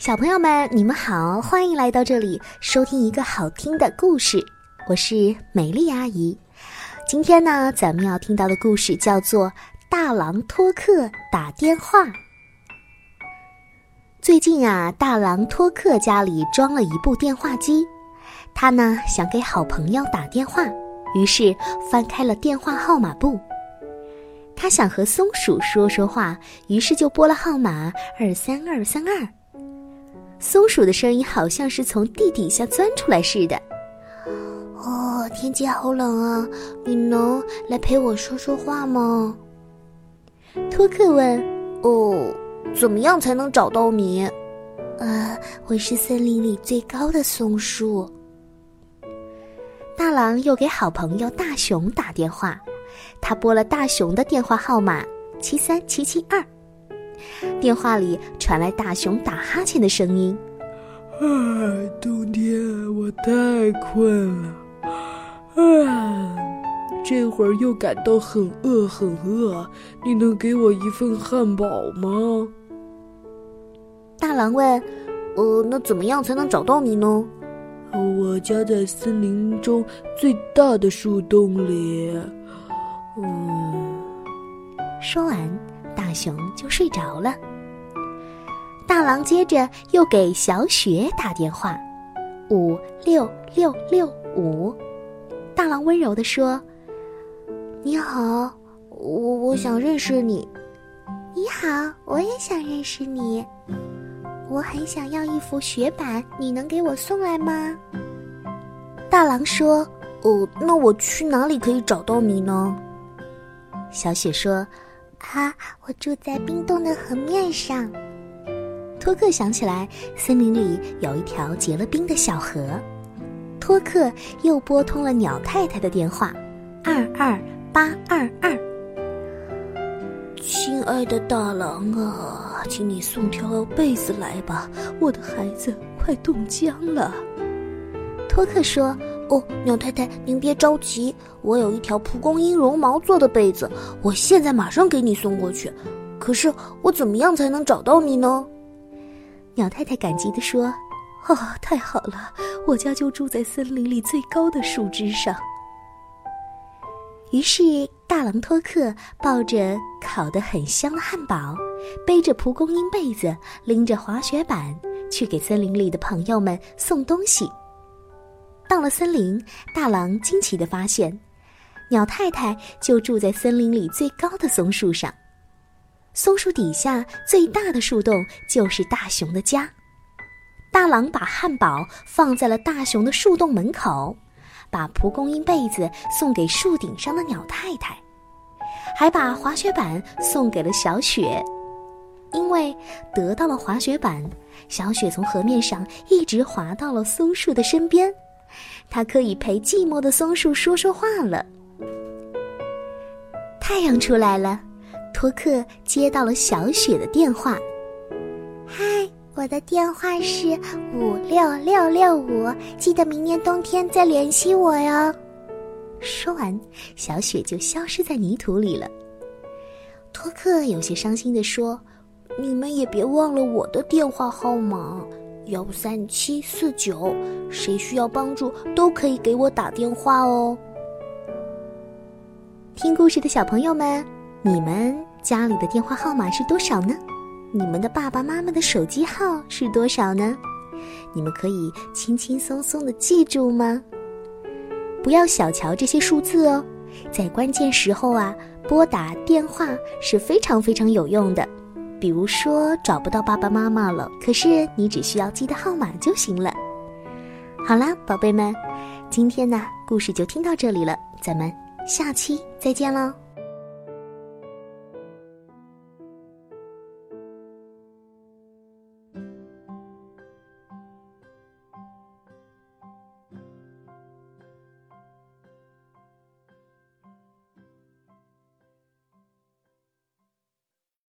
小朋友们，你们好，欢迎来到这里收听一个好听的故事。我是美丽阿姨。今天呢，咱们要听到的故事叫做《大狼托克打电话》。最近啊，大狼托克家里装了一部电话机，他呢想给好朋友打电话，于是翻开了电话号码簿。他想和松鼠说说话，于是就拨了号码二三二三二。松鼠的声音好像是从地底下钻出来似的。哦，天气好冷啊，你能来陪我说说话吗？托克问。哦，怎么样才能找到你？呃，我是森林里最高的松树。大狼又给好朋友大熊打电话，他拨了大熊的电话号码七三七七二。电话里传来大熊打哈欠的声音。啊，冬天我太困了，啊，这会儿又感到很饿很饿。你能给我一份汉堡吗？大狼问。呃，那怎么样才能找到你呢？我家在森林中最大的树洞里。嗯，说完。大熊就睡着了。大狼接着又给小雪打电话，五六六六五。大狼温柔地说：“你好，我我想认识你。你好，我也想认识你。我很想要一幅雪板，你能给我送来吗？”大狼说：“哦，那我去哪里可以找到你呢？”小雪说。啊，我住在冰冻的河面上。托克想起来，森林里有一条结了冰的小河。托克又拨通了鸟太太的电话，二二八二二。亲爱的大狼啊，请你送条被子来吧，我的孩子快冻僵了。托克说。哦，鸟太太，您别着急，我有一条蒲公英绒毛做的被子，我现在马上给你送过去。可是我怎么样才能找到你呢？鸟太太感激地说：“哦，太好了，我家就住在森林里最高的树枝上。”于是大狼托克抱着烤得很香的汉堡，背着蒲公英被子，拎着滑雪板，去给森林里的朋友们送东西。到了森林，大狼惊奇地发现，鸟太太就住在森林里最高的松树上。松树底下最大的树洞就是大熊的家。大狼把汉堡放在了大熊的树洞门口，把蒲公英被子送给树顶上的鸟太太，还把滑雪板送给了小雪。因为得到了滑雪板，小雪从河面上一直滑到了松树的身边。它可以陪寂寞的松树说说话了。太阳出来了，托克接到了小雪的电话。嗨，我的电话是五六六六五，记得明年冬天再联系我哟。说完，小雪就消失在泥土里了。托克有些伤心地说：“你们也别忘了我的电话号码。”幺三七四九，谁需要帮助都可以给我打电话哦。听故事的小朋友们，你们家里的电话号码是多少呢？你们的爸爸妈妈的手机号是多少呢？你们可以轻轻松松的记住吗？不要小瞧这些数字哦，在关键时候啊，拨打电话是非常非常有用的。比如说找不到爸爸妈妈了，可是你只需要记得号码就行了。好啦，宝贝们，今天呢故事就听到这里了，咱们下期再见喽。